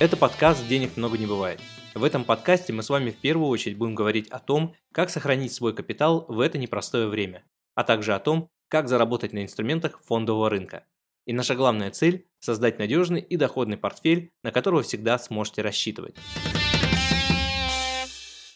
Это подкаст «Денег много не бывает». В этом подкасте мы с вами в первую очередь будем говорить о том, как сохранить свой капитал в это непростое время, а также о том, как заработать на инструментах фондового рынка. И наша главная цель – создать надежный и доходный портфель, на который вы всегда сможете рассчитывать.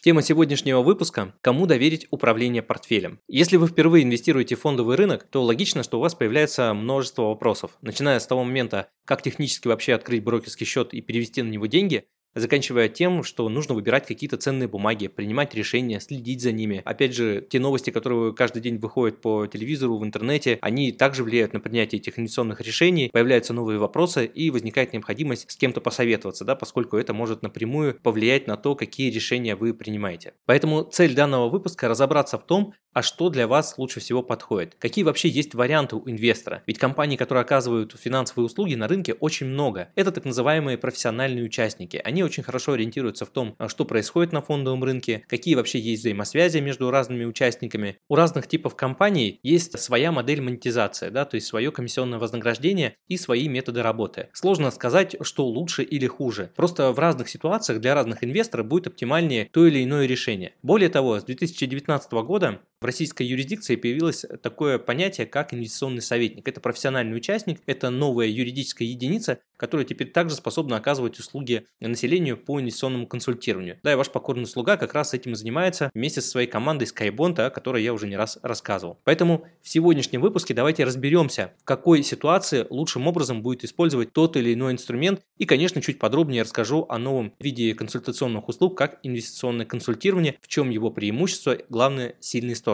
Тема сегодняшнего выпуска – кому доверить управление портфелем. Если вы впервые инвестируете в фондовый рынок, то логично, что у вас появляется множество вопросов, начиная с того момента, как технически вообще открыть брокерский счет и перевести на него деньги, заканчивая тем, что нужно выбирать какие-то ценные бумаги, принимать решения, следить за ними. Опять же, те новости, которые каждый день выходят по телевизору, в интернете, они также влияют на принятие этих инвестиционных решений, появляются новые вопросы и возникает необходимость с кем-то посоветоваться, да, поскольку это может напрямую повлиять на то, какие решения вы принимаете. Поэтому цель данного выпуска разобраться в том, а что для вас лучше всего подходит? Какие вообще есть варианты у инвестора? Ведь компаний, которые оказывают финансовые услуги на рынке очень много. Это так называемые профессиональные участники. Они очень хорошо ориентируются в том, а, что происходит на фондовом рынке, какие вообще есть взаимосвязи между разными участниками. У разных типов компаний есть своя модель монетизации, да, то есть свое комиссионное вознаграждение и свои методы работы. Сложно сказать, что лучше или хуже. Просто в разных ситуациях для разных инвесторов будет оптимальнее то или иное решение. Более того, с 2019 года в российской юрисдикции появилось такое понятие, как инвестиционный советник. Это профессиональный участник, это новая юридическая единица, которая теперь также способна оказывать услуги населению по инвестиционному консультированию. Да, и ваш покорный слуга как раз этим и занимается вместе со своей командой Skybond, о которой я уже не раз рассказывал. Поэтому в сегодняшнем выпуске давайте разберемся, в какой ситуации лучшим образом будет использовать тот или иной инструмент и, конечно, чуть подробнее расскажу о новом виде консультационных услуг, как инвестиционное консультирование, в чем его преимущество, главное, сильные стороны.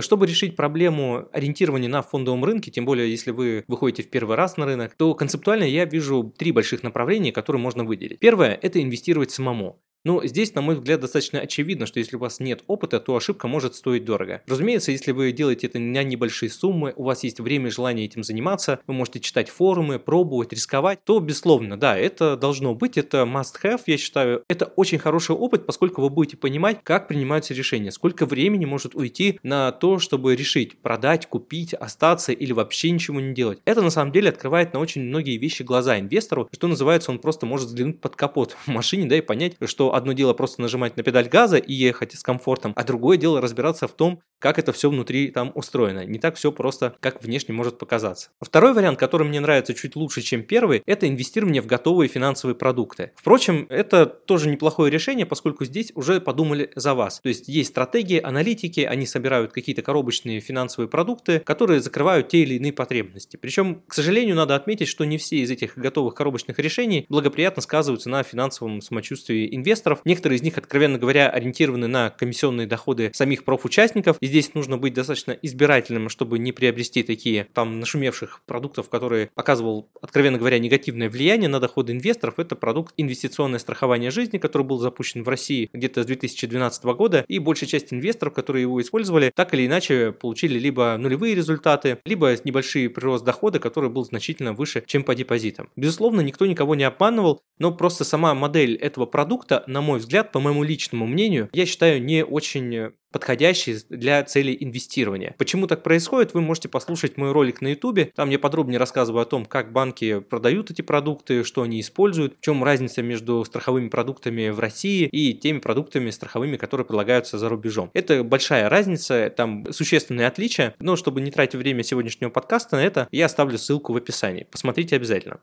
Чтобы решить проблему ориентирования на фондовом рынке, тем более если вы выходите в первый раз на рынок, то концептуально я вижу три больших направления, которые можно выделить. Первое – это инвестировать самому. Но ну, здесь, на мой взгляд, достаточно очевидно, что если у вас нет опыта, то ошибка может стоить дорого. Разумеется, если вы делаете это на небольшие суммы, у вас есть время и желание этим заниматься, вы можете читать форумы, пробовать, рисковать, то, безусловно, да, это должно быть, это must-have, я считаю. Это очень хороший опыт, поскольку вы будете понимать, как принимаются решения, сколько времени может уйти на то, чтобы решить, продать, купить, остаться или вообще ничего не делать. Это на самом деле открывает на очень многие вещи глаза инвестору, что называется, он просто может взглянуть под капот в машине, да, и понять, что одно дело просто нажимать на педаль газа и ехать с комфортом, а другое дело разбираться в том, как это все внутри там устроено. Не так все просто, как внешне может показаться. Второй вариант, который мне нравится чуть лучше, чем первый, это инвестирование в готовые финансовые продукты. Впрочем, это тоже неплохое решение, поскольку здесь уже подумали за вас. То есть есть стратегии, аналитики, они собирают какие-то коробочные финансовые продукты, которые закрывают те или иные потребности. Причем, к сожалению, надо отметить, что не все из этих готовых коробочных решений благоприятно сказываются на финансовом самочувствии инвесторов. Некоторые из них, откровенно говоря, ориентированы на комиссионные доходы самих профучастников. И здесь нужно быть достаточно избирательным, чтобы не приобрести такие там нашумевших продуктов, которые оказывал, откровенно говоря, негативное влияние на доходы инвесторов. Это продукт инвестиционное страхование жизни, который был запущен в России где-то с 2012 года, и большая часть инвесторов, которые его использовали, так или иначе получили либо нулевые результаты, либо небольшие прирост дохода, который был значительно выше, чем по депозитам. Безусловно, никто никого не обманывал, но просто сама модель этого продукта, на мой взгляд, по моему личному мнению, я считаю не очень подходящий для целей инвестирования. Почему так происходит, вы можете послушать мой ролик на YouTube. Там я подробнее рассказываю о том, как банки продают эти продукты, что они используют, в чем разница между страховыми продуктами в России и теми продуктами страховыми, которые предлагаются за рубежом. Это большая разница, там существенные отличия, но чтобы не тратить время сегодняшнего подкаста на это, я оставлю ссылку в описании. Посмотрите обязательно.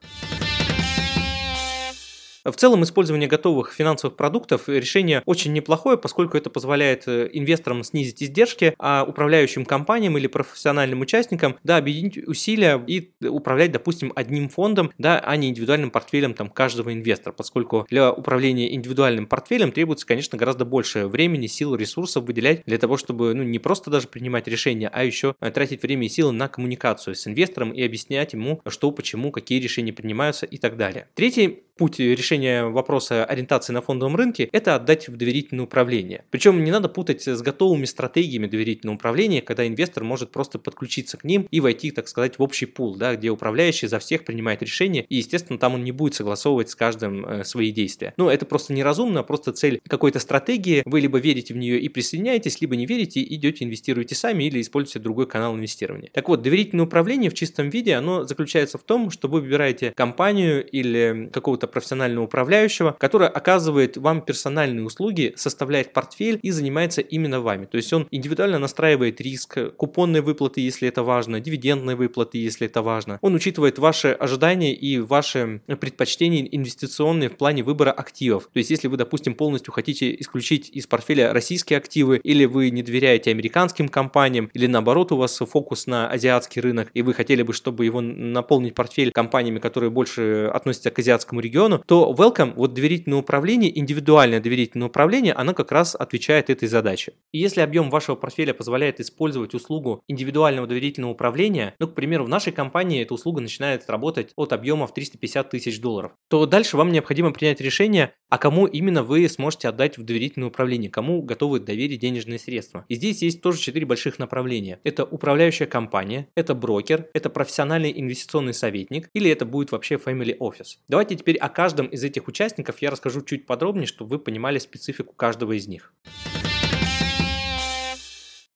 В целом, использование готовых финансовых продуктов решение очень неплохое, поскольку это позволяет э, инвесторам снизить издержки, а управляющим компаниям или профессиональным участникам да, объединить усилия и управлять, допустим, одним фондом, да, а не индивидуальным портфелем там, каждого инвестора, поскольку для управления индивидуальным портфелем требуется, конечно, гораздо больше времени, сил, ресурсов выделять для того, чтобы ну, не просто даже принимать решения, а еще тратить время и силы на коммуникацию с инвестором и объяснять ему, что, почему, какие решения принимаются и так далее. Третий путь решения вопроса ориентации на фондовом рынке – это отдать в доверительное управление. Причем не надо путать с готовыми стратегиями доверительного управления, когда инвестор может просто подключиться к ним и войти, так сказать, в общий пул, да, где управляющий за всех принимает решения, и, естественно, там он не будет согласовывать с каждым э, свои действия. Ну, это просто неразумно, просто цель какой-то стратегии, вы либо верите в нее и присоединяетесь, либо не верите, идете, инвестируете сами или используете другой канал инвестирования. Так вот, доверительное управление в чистом виде, оно заключается в том, что вы выбираете компанию или какого-то профессионального управляющего, который оказывает вам персональные услуги, составляет портфель и занимается именно вами. То есть он индивидуально настраивает риск, купонные выплаты, если это важно, дивидендные выплаты, если это важно. Он учитывает ваши ожидания и ваши предпочтения инвестиционные в плане выбора активов. То есть если вы, допустим, полностью хотите исключить из портфеля российские активы, или вы не доверяете американским компаниям, или наоборот у вас фокус на азиатский рынок, и вы хотели бы, чтобы его наполнить портфель компаниями, которые больше относятся к азиатскому региону, то Welcome, вот доверительное управление, индивидуальное доверительное управление, оно как раз отвечает этой задаче. И если объем вашего портфеля позволяет использовать услугу индивидуального доверительного управления, ну, к примеру, в нашей компании эта услуга начинает работать от объема в 350 тысяч долларов, то дальше вам необходимо принять решение, а кому именно вы сможете отдать в доверительное управление, кому готовы доверить денежные средства. И здесь есть тоже четыре больших направления. Это управляющая компания, это брокер, это профессиональный инвестиционный советник или это будет вообще family office. Давайте теперь о каждом из этих участников я расскажу чуть подробнее, чтобы вы понимали специфику каждого из них.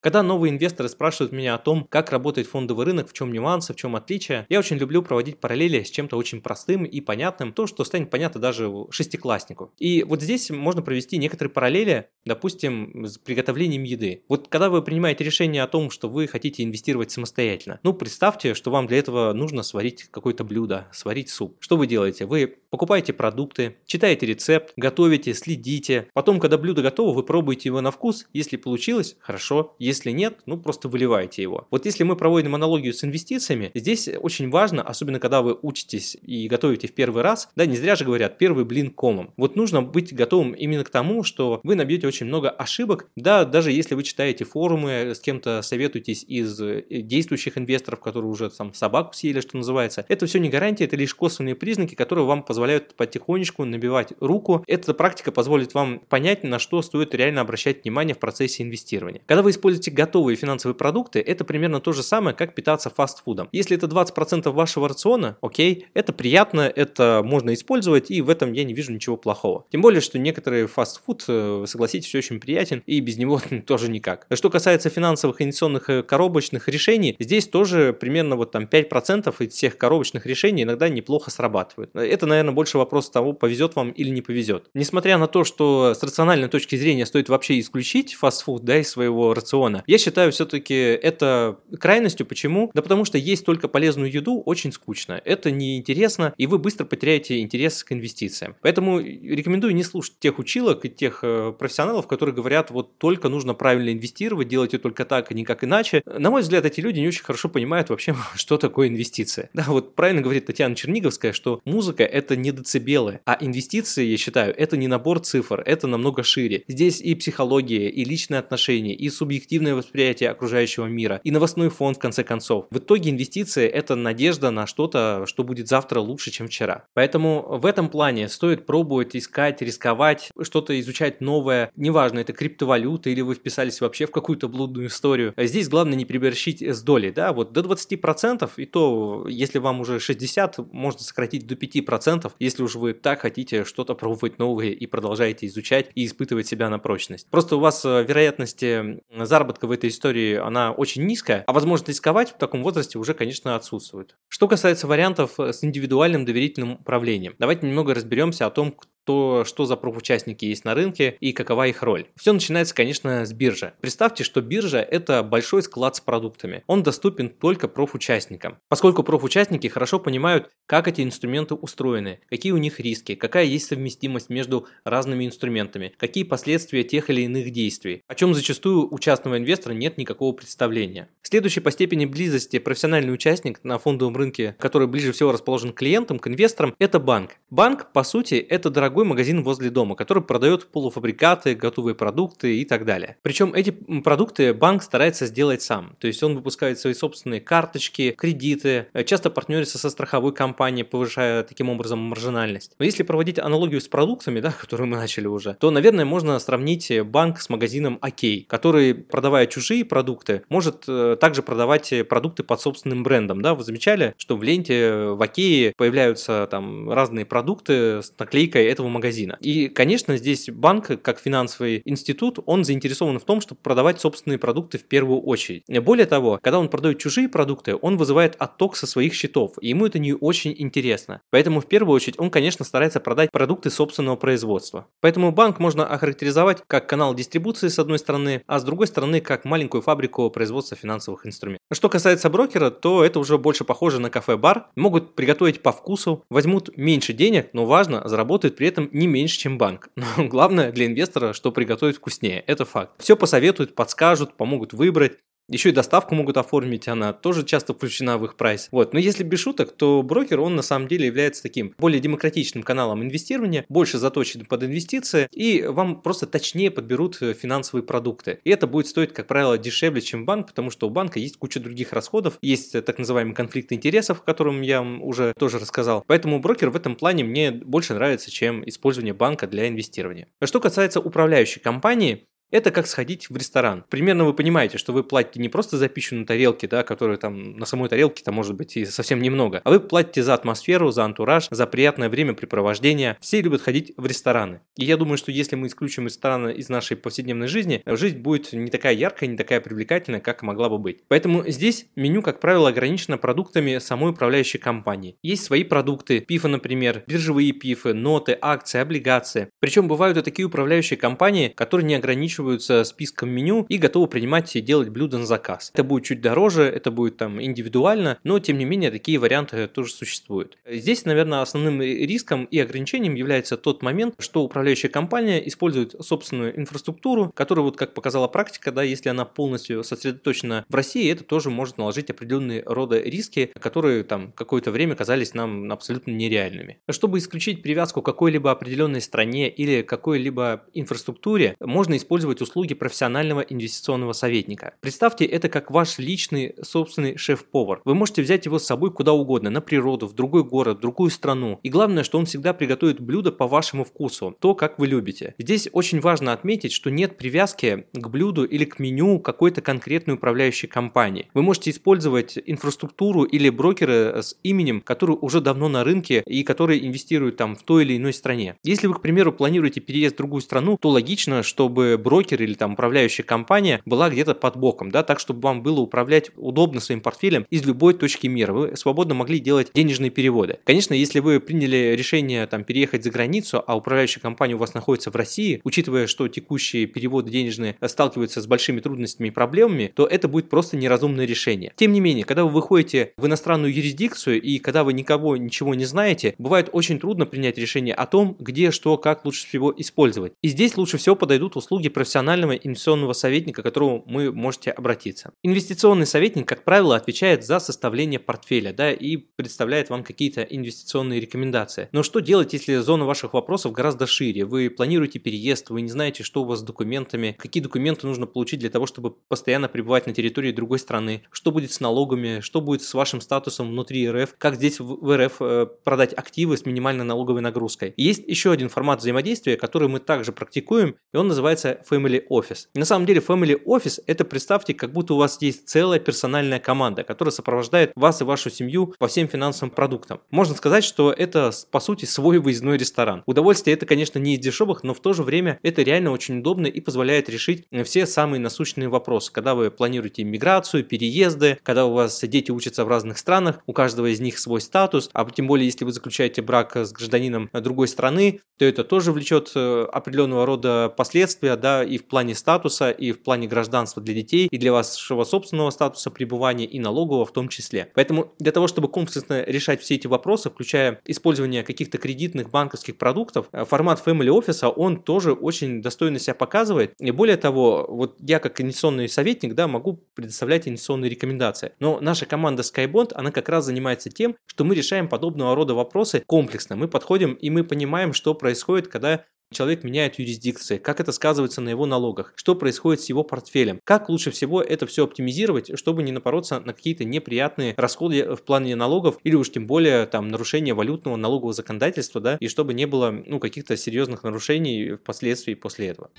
Когда новые инвесторы спрашивают меня о том, как работает фондовый рынок, в чем нюансы, в чем отличия, я очень люблю проводить параллели с чем-то очень простым и понятным, то, что станет понятно даже шестикласснику. И вот здесь можно провести некоторые параллели, допустим, с приготовлением еды. Вот когда вы принимаете решение о том, что вы хотите инвестировать самостоятельно, ну представьте, что вам для этого нужно сварить какое-то блюдо, сварить суп. Что вы делаете? Вы покупаете продукты, читаете рецепт, готовите, следите. Потом, когда блюдо готово, вы пробуете его на вкус. Если получилось, хорошо. Если нет, ну просто выливаете его. Вот если мы проводим аналогию с инвестициями, здесь очень важно, особенно когда вы учитесь и готовите в первый раз, да, не зря же говорят, первый блин комом. Вот нужно быть готовым именно к тому, что вы набьете очень много ошибок, да, даже если вы читаете форумы, с кем-то советуетесь из э, действующих инвесторов, которые уже там собаку съели, что называется, это все не гарантия, это лишь косвенные признаки, которые вам позволяют потихонечку набивать руку. Эта практика позволит вам понять, на что стоит реально обращать внимание в процессе инвестирования. Когда вы используете готовые финансовые продукты, это примерно то же самое, как питаться фастфудом. Если это 20% вашего рациона, окей, это приятно, это можно использовать, и в этом я не вижу ничего плохого. Тем более, что некоторые фастфуд, э, согласитесь, очень приятен, и без него тоже никак. Что касается финансовых инвестиционных э, коробочных решений, здесь тоже примерно вот там 5% из всех коробочных решений иногда неплохо срабатывают. Это, наверное, больше вопрос того, повезет вам или не повезет. Несмотря на то, что с рациональной точки зрения стоит вообще исключить фастфуд да, из своего рациона. Я считаю все-таки это крайностью. Почему? Да потому что есть только полезную еду очень скучно. Это неинтересно, и вы быстро потеряете интерес к инвестициям. Поэтому рекомендую не слушать тех училок и тех э, профессионалов, которые говорят, вот только нужно правильно инвестировать, делайте только так, и никак иначе. На мой взгляд, эти люди не очень хорошо понимают вообще, что такое инвестиция. Да, вот правильно говорит Татьяна Черниговская, что музыка это не децибелы, а инвестиции, я считаю, это не набор цифр, это намного шире. Здесь и психология, и личные отношения, и субъективное восприятие окружающего мира и новостной фон в конце концов. В итоге инвестиции – это надежда на что-то, что будет завтра лучше, чем вчера. Поэтому в этом плане стоит пробовать искать, рисковать, что-то изучать новое. Неважно, это криптовалюта или вы вписались вообще в какую-то блудную историю. Здесь главное не приборщить с долей, да, вот до 20%, и то, если вам уже 60, можно сократить до 5%, если уж вы так хотите что-то пробовать новое и продолжаете изучать и испытывать себя на прочность. Просто у вас э, вероятности заработка заработка в этой истории, она очень низкая, а возможность рисковать в таком возрасте уже, конечно, отсутствует. Что касается вариантов с индивидуальным доверительным управлением, давайте немного разберемся о том, то, что за профучастники есть на рынке и какова их роль. Все начинается, конечно, с биржи. Представьте, что биржа – это большой склад с продуктами. Он доступен только профучастникам. Поскольку профучастники хорошо понимают, как эти инструменты устроены, какие у них риски, какая есть совместимость между разными инструментами, какие последствия тех или иных действий, о чем зачастую у частного инвестора нет никакого представления. Следующий по степени близости профессиональный участник на фондовом рынке, который ближе всего расположен клиентам, к инвесторам, это банк. Банк, по сути, это дорогой дорогой магазин возле дома, который продает полуфабрикаты, готовые продукты и так далее. Причем эти продукты банк старается сделать сам. То есть он выпускает свои собственные карточки, кредиты, э, часто партнерится со страховой компанией, повышая таким образом маржинальность. Но если проводить аналогию с продуктами, да, которую мы начали уже, то, наверное, можно сравнить банк с магазином Окей, который, продавая чужие продукты, может э, также продавать продукты под собственным брендом. Да? Вы замечали, что в ленте в Окее появляются там разные продукты с наклейкой этого магазина. И, конечно, здесь банк, как финансовый институт, он заинтересован в том, чтобы продавать собственные продукты в первую очередь. Более того, когда он продает чужие продукты, он вызывает отток со своих счетов, и ему это не очень интересно. Поэтому в первую очередь он, конечно, старается продать продукты собственного производства. Поэтому банк можно охарактеризовать как канал дистрибуции с одной стороны, а с другой стороны как маленькую фабрику производства финансовых инструментов. Что касается брокера, то это уже больше похоже на кафе-бар. Могут приготовить по вкусу, возьмут меньше денег, но важно, заработают при этом не меньше, чем банк. Но главное для инвестора, что приготовить вкуснее. Это факт. Все посоветуют, подскажут, помогут выбрать. Еще и доставку могут оформить, она тоже часто включена в их прайс. Вот. Но если без шуток, то брокер, он на самом деле является таким более демократичным каналом инвестирования, больше заточен под инвестиции, и вам просто точнее подберут э, финансовые продукты. И это будет стоить, как правило, дешевле, чем банк, потому что у банка есть куча других расходов, есть э, так называемый конфликт интересов, о котором я уже тоже рассказал. Поэтому брокер в этом плане мне больше нравится, чем использование банка для инвестирования. Что касается управляющей компании, это как сходить в ресторан. Примерно вы понимаете, что вы платите не просто за пищу на тарелке, да, которая там на самой тарелке там может быть и совсем немного, а вы платите за атмосферу, за антураж, за приятное времяпрепровождение. Все любят ходить в рестораны. И я думаю, что если мы исключим рестораны из нашей повседневной жизни, жизнь будет не такая яркая, не такая привлекательная, как могла бы быть. Поэтому здесь меню, как правило, ограничено продуктами самой управляющей компании. Есть свои продукты, пифы, например, биржевые пифы, ноты, акции, облигации. Причем бывают и такие управляющие компании, которые не ограничивают ограничиваются списком меню и готовы принимать и делать блюда на заказ. Это будет чуть дороже, это будет там индивидуально, но тем не менее такие варианты тоже существуют. Здесь, наверное, основным риском и ограничением является тот момент, что управляющая компания использует собственную инфраструктуру, которая, вот как показала практика, да, если она полностью сосредоточена в России, это тоже может наложить определенные рода риски, которые там какое-то время казались нам абсолютно нереальными. Чтобы исключить привязку к какой-либо определенной стране или какой-либо инфраструктуре, можно использовать оказывать услуги профессионального инвестиционного советника. Представьте это как ваш личный собственный шеф-повар. Вы можете взять его с собой куда угодно, на природу, в другой город, в другую страну. И главное, что он всегда приготовит блюдо по вашему вкусу, то, как вы любите. Здесь очень важно отметить, что нет привязки к блюду или к меню какой-то конкретной управляющей компании. Вы можете использовать инфраструктуру или брокеры с именем, который уже давно на рынке и которые инвестируют там в той или иной стране. Если вы, к примеру, планируете переезд в другую страну, то логично, чтобы брокер брокер или там управляющая компания была где-то под боком, да, так, чтобы вам было управлять удобно своим портфелем из любой точки мира. Вы свободно могли делать денежные переводы. Конечно, если вы приняли решение там переехать за границу, а управляющая компания у вас находится в России, учитывая, что текущие переводы денежные сталкиваются с большими трудностями и проблемами, то это будет просто неразумное решение. Тем не менее, когда вы выходите в иностранную юрисдикцию и когда вы никого ничего не знаете, бывает очень трудно принять решение о том, где, что, как лучше всего использовать. И здесь лучше всего подойдут услуги профессиональных профессионального инвестиционного советника, к которому вы можете обратиться. Инвестиционный советник, как правило, отвечает за составление портфеля да, и представляет вам какие-то инвестиционные рекомендации. Но что делать, если зона ваших вопросов гораздо шире? Вы планируете переезд, вы не знаете, что у вас с документами, какие документы нужно получить для того, чтобы постоянно пребывать на территории другой страны, что будет с налогами, что будет с вашим статусом внутри РФ, как здесь в РФ э, продать активы с минимальной налоговой нагрузкой. есть еще один формат взаимодействия, который мы также практикуем, и он называется Family Office. На самом деле Family Office это представьте, как будто у вас есть целая персональная команда, которая сопровождает вас и вашу семью по всем финансовым продуктам. Можно сказать, что это по сути свой выездной ресторан. Удовольствие это, конечно, не из дешевых, но в то же время это реально очень удобно и позволяет решить все самые насущные вопросы. Когда вы планируете миграцию, переезды, когда у вас дети учатся в разных странах, у каждого из них свой статус, а тем более, если вы заключаете брак с гражданином другой страны, то это тоже влечет э, определенного рода последствия, да, и в плане статуса, и в плане гражданства для детей, и для вашего собственного статуса пребывания, и налогового в том числе. Поэтому для того, чтобы комплексно решать все эти вопросы, включая использование каких-то кредитных банковских продуктов, э, формат Family Office, он тоже очень достойно себя показывает. И более того, вот я как инвестиционный советник, да, могу предоставлять инвестиционные рекомендации. Но наша команда Skybond, она как раз занимается тем, что мы решаем подобного рода вопросы комплексно. Мы подходим и мы понимаем, что происходит, когда человек меняет юрисдикции, как это сказывается на его налогах, что происходит с его портфелем, как лучше всего это все оптимизировать, чтобы не напороться на какие-то неприятные расходы в плане налогов или уж тем более там нарушения валютного налогового законодательства, да, и чтобы не было ну каких-то серьезных нарушений впоследствии после этого.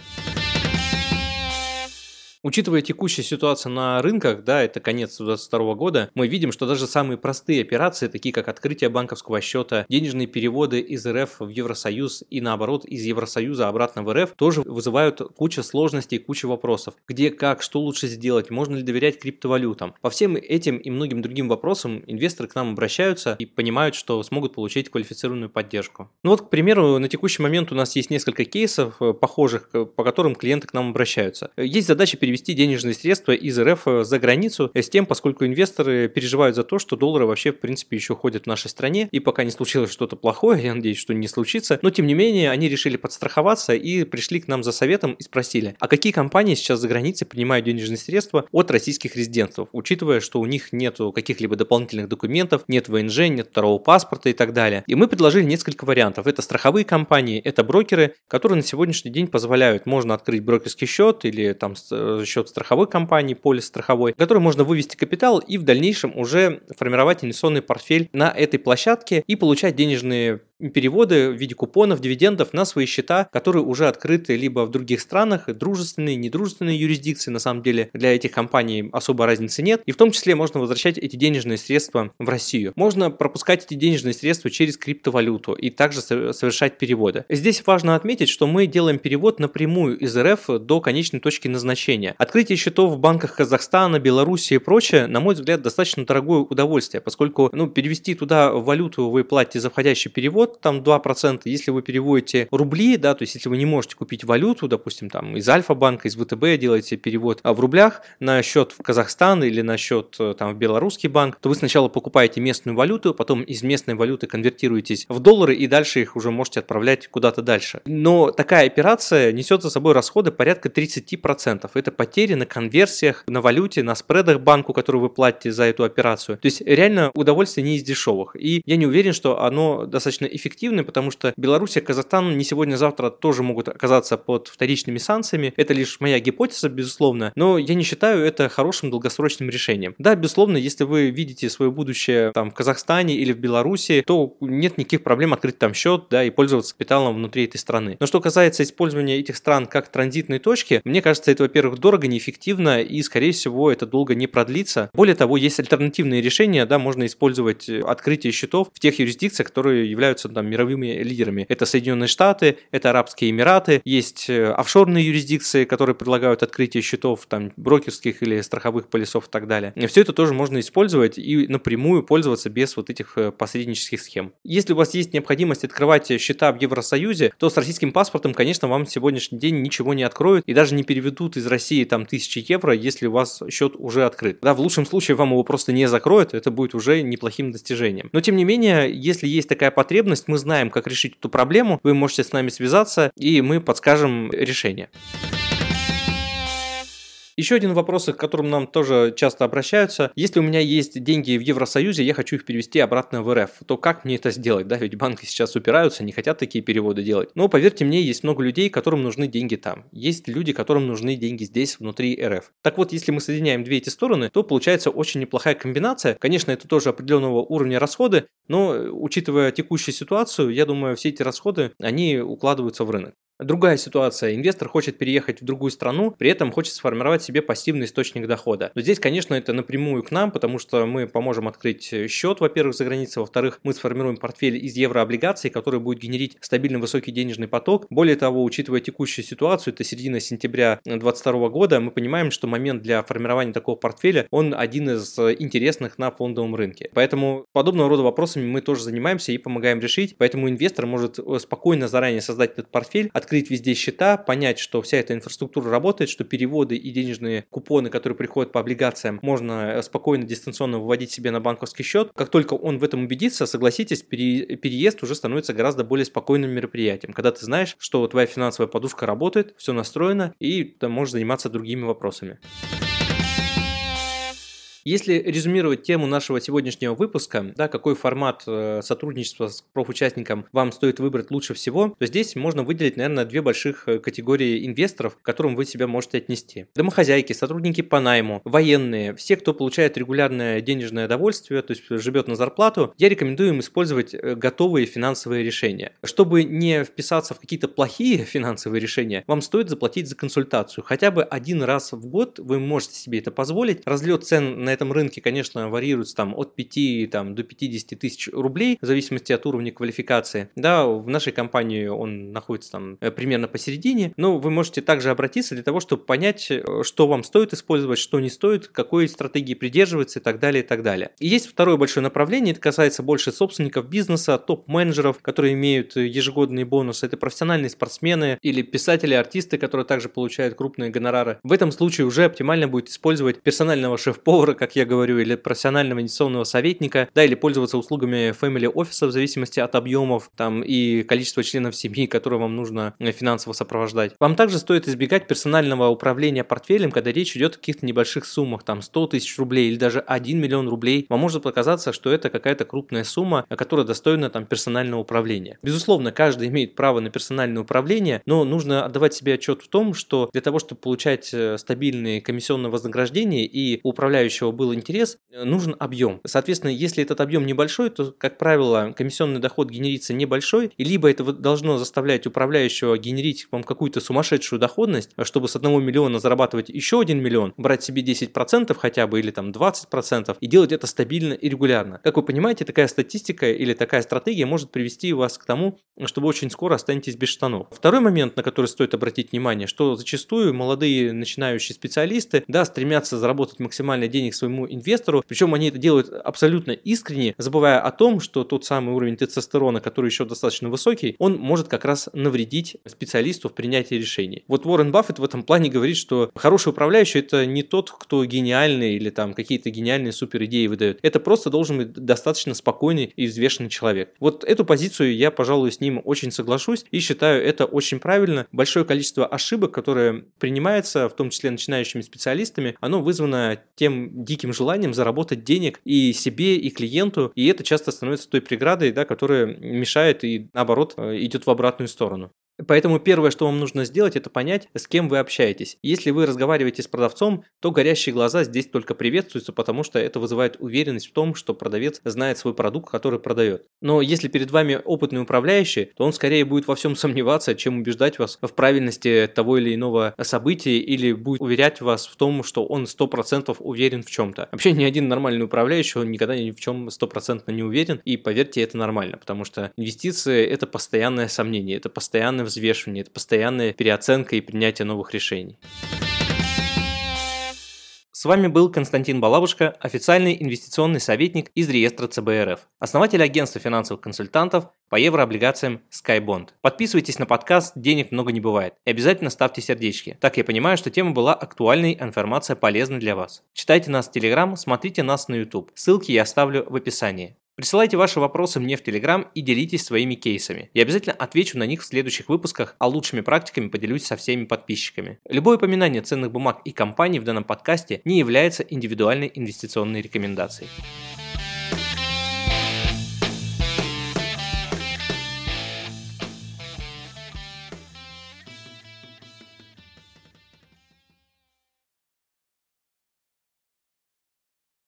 Учитывая текущую ситуацию на рынках, да, это конец 2022 года, мы видим, что даже самые простые операции, такие как открытие банковского счета, денежные переводы из РФ в Евросоюз и наоборот из Евросоюза обратно в РФ, тоже вызывают кучу сложностей, кучу вопросов. Где, как, что лучше сделать, можно ли доверять криптовалютам. По всем этим и многим другим вопросам инвесторы к нам обращаются и понимают, что смогут получить квалифицированную поддержку. Ну вот, к примеру, на текущий момент у нас есть несколько кейсов э, похожих, по которым клиенты к нам обращаются. Есть задача перевести перевести денежные средства из РФ э, за границу с тем, поскольку инвесторы переживают за то, что доллары вообще в принципе еще ходят в нашей стране, и пока не случилось что-то плохое, я надеюсь, что не случится, но тем не менее они решили подстраховаться и пришли к нам за советом и спросили, а какие компании сейчас за границей принимают денежные средства от российских резидентов, учитывая, что у них нет каких-либо дополнительных документов, нет ВНЖ, нет второго паспорта и так далее. И мы предложили несколько вариантов. Это страховые компании, это брокеры, которые на сегодняшний день позволяют, можно открыть брокерский счет или там э, счет страховой компании, полис страховой, в который можно вывести капитал и в дальнейшем уже формировать инвестиционный портфель на этой площадке и получать денежные переводы в виде купонов, дивидендов на свои счета, которые уже открыты либо в других странах, дружественные, недружественные юрисдикции, на самом деле для этих компаний особо разницы нет, и в том числе можно возвращать эти денежные средства в Россию. Можно пропускать эти денежные средства через криптовалюту и также совершать переводы. Здесь важно отметить, что мы делаем перевод напрямую из РФ до конечной точки назначения. Открытие счетов в банках Казахстана, Беларуси и прочее, на мой взгляд, достаточно дорогое удовольствие, поскольку ну, перевести туда валюту вы платите за входящий перевод, там 2%. Если вы переводите рубли, да, то есть если вы не можете купить валюту, допустим, там из Альфа-банка, из ВТБ делаете перевод а в рублях на счет в Казахстан или на счет э, там в белорусский банк, то вы сначала покупаете местную валюту, потом из местной валюты конвертируетесь в доллары и дальше их уже можете отправлять куда-то дальше. Но такая операция несет за собой расходы порядка 30%. Это потери на конверсиях, на валюте, на спредах банку, который вы платите за эту операцию. То есть реально удовольствие не из дешевых. И я не уверен, что оно достаточно эффективны, потому что Беларусь и Казахстан не сегодня-завтра тоже могут оказаться под вторичными санкциями. Это лишь моя гипотеза, безусловно, но я не считаю это хорошим долгосрочным решением. Да, безусловно, если вы видите свое будущее там в Казахстане или в Беларуси, то нет никаких проблем открыть там счет, да, и пользоваться капиталом внутри этой страны. Но что касается использования этих стран как транзитной точки, мне кажется, это, во-первых, дорого, неэффективно и, скорее всего, это долго не продлится. Более того, есть альтернативные решения, да, можно использовать открытие счетов в тех юрисдикциях, которые являются там мировыми лидерами. Это Соединенные Штаты, это Арабские Эмираты, есть э, офшорные юрисдикции, которые предлагают открытие счетов там брокерских или страховых полисов и так далее. И все это тоже можно использовать и напрямую пользоваться без вот этих э, посреднических схем. Если у вас есть необходимость открывать счета в Евросоюзе, то с российским паспортом, конечно, вам сегодняшний день ничего не откроют и даже не переведут из России там тысячи евро, если у вас счет уже открыт. Да, в лучшем случае вам его просто не закроют, это будет уже неплохим достижением. Но тем не менее, если есть такая потребность, есть мы знаем, как решить эту проблему, вы можете с нами связаться, и мы подскажем решение. Еще один вопрос, к которому нам тоже часто обращаются. Если у меня есть деньги в Евросоюзе, я хочу их перевести обратно в РФ, то как мне это сделать? Да, ведь банки сейчас упираются, не хотят такие переводы делать. Но поверьте мне, есть много людей, которым нужны деньги там. Есть люди, которым нужны деньги здесь, внутри РФ. Так вот, если мы соединяем две эти стороны, то получается очень неплохая комбинация. Конечно, это тоже определенного уровня расходы, но учитывая текущую ситуацию, я думаю, все эти расходы, они укладываются в рынок. Другая ситуация. Инвестор хочет переехать в другую страну, при этом хочет сформировать себе пассивный источник дохода. Но здесь, конечно, это напрямую к нам, потому что мы поможем открыть счет, во-первых, за границей, во-вторых, мы сформируем портфель из еврооблигаций, который будет генерить стабильный высокий денежный поток. Более того, учитывая текущую ситуацию, это середина сентября 2022 года, мы понимаем, что момент для формирования такого портфеля, он один из интересных на фондовом рынке. Поэтому подобного рода вопросами мы тоже занимаемся и помогаем решить. Поэтому инвестор может спокойно заранее создать этот портфель, открыть везде счета, понять, что вся эта инфраструктура работает, что переводы и денежные купоны, которые приходят по облигациям, можно спокойно дистанционно выводить себе на банковский счет. Как только он в этом убедится, согласитесь, переезд уже становится гораздо более спокойным мероприятием, когда ты знаешь, что твоя финансовая подушка работает, все настроено, и ты можешь заниматься другими вопросами. Если резюмировать тему нашего сегодняшнего выпуска, да, какой формат э, сотрудничества с профучастником вам стоит выбрать лучше всего, то здесь можно выделить, наверное, две больших э, категории инвесторов, к которым вы себя можете отнести. Домохозяйки, сотрудники по найму, военные, все, кто получает регулярное денежное довольствие, то есть живет на зарплату, я рекомендую им использовать э, готовые финансовые решения. Чтобы не вписаться в какие-то плохие финансовые решения, вам стоит заплатить за консультацию. Хотя бы один раз в год вы можете себе это позволить. Разлет цен на этом рынке, конечно, варьируется там от 5 там, до 50 тысяч рублей, в зависимости от уровня квалификации. Да, в нашей компании он находится там э, примерно посередине, но вы можете также обратиться для того, чтобы понять, э, что вам стоит использовать, что не стоит, какой стратегии придерживаться и так далее, и так далее. И есть второе большое направление, это касается больше собственников бизнеса, топ-менеджеров, которые имеют ежегодные бонусы, это профессиональные спортсмены или писатели, артисты, которые также получают крупные гонорары. В этом случае уже оптимально будет использовать персонального шеф-повара как я говорю, или профессионального инвестиционного советника, да, или пользоваться услугами family офиса в зависимости от объемов там и количества членов семьи, которые вам нужно э, финансово сопровождать. Вам также стоит избегать персонального управления портфелем, когда речь идет о каких-то небольших суммах, там 100 тысяч рублей или даже 1 миллион рублей. Вам может показаться, что это какая-то крупная сумма, которая достойна там персонального управления. Безусловно, каждый имеет право на персональное управление, но нужно отдавать себе отчет в том, что для того, чтобы получать э, стабильные комиссионные вознаграждения и управляющего был интерес, э, нужен объем. Соответственно, если этот объем небольшой, то, как правило, комиссионный доход генерится небольшой, и либо это должно заставлять управляющего генерить вам какую-то сумасшедшую доходность, чтобы с 1 миллиона зарабатывать еще 1 миллион, брать себе 10% хотя бы или там 20% и делать это стабильно и регулярно. Как вы понимаете, такая статистика или такая стратегия может привести вас к тому, что вы очень скоро останетесь без штанов. Второй момент, на который стоит обратить внимание, что зачастую молодые начинающие специалисты, да, стремятся заработать максимально денег своему инвестору, причем они это делают абсолютно искренне, забывая о том, что тот самый уровень тестостерона, который еще достаточно высокий, он может как раз навредить специалисту в принятии решений. Вот Уоррен Баффет в этом плане говорит, что хороший управляющий это не тот, кто гениальный или там какие-то гениальные супер идеи выдает. Это просто должен быть достаточно спокойный и взвешенный человек. Вот эту позицию я, пожалуй, с ним очень соглашусь и считаю это очень правильно. Большое количество ошибок, которые принимается, в том числе начинающими специалистами, оно вызвано тем диким желанием заработать денег и себе, и клиенту, и это часто становится той преградой, да, которая мешает и наоборот э, идет в обратную сторону. Поэтому первое, что вам нужно сделать, это понять, с кем вы общаетесь. Если вы разговариваете с продавцом, то горящие глаза здесь только приветствуются, потому что это вызывает уверенность в том, что продавец знает свой продукт, который продает. Но если перед вами опытный управляющий, то он скорее будет во всем сомневаться, чем убеждать вас в правильности того или иного события или будет уверять вас в том, что он 100% уверен в чем-то. Вообще ни один нормальный управляющий, он никогда ни в чем стопроцентно не уверен, и поверьте, это нормально, потому что инвестиции – это постоянное сомнение, это постоянное постоянное взвешивание, это постоянная переоценка и принятие новых решений. С вами был Константин Балабушка, официальный инвестиционный советник из реестра ЦБРФ, основатель агентства финансовых консультантов по еврооблигациям SkyBond. Подписывайтесь на подкаст «Денег много не бывает» и обязательно ставьте сердечки. Так я понимаю, что тема была актуальной, информация полезна для вас. Читайте нас в Telegram, смотрите нас на YouTube. Ссылки я оставлю в описании. Присылайте ваши вопросы мне в Телеграм и делитесь своими кейсами. Я обязательно отвечу на них в следующих выпусках, а лучшими практиками поделюсь со всеми подписчиками. Любое упоминание ценных бумаг и компаний в данном подкасте не является индивидуальной инвестиционной рекомендацией.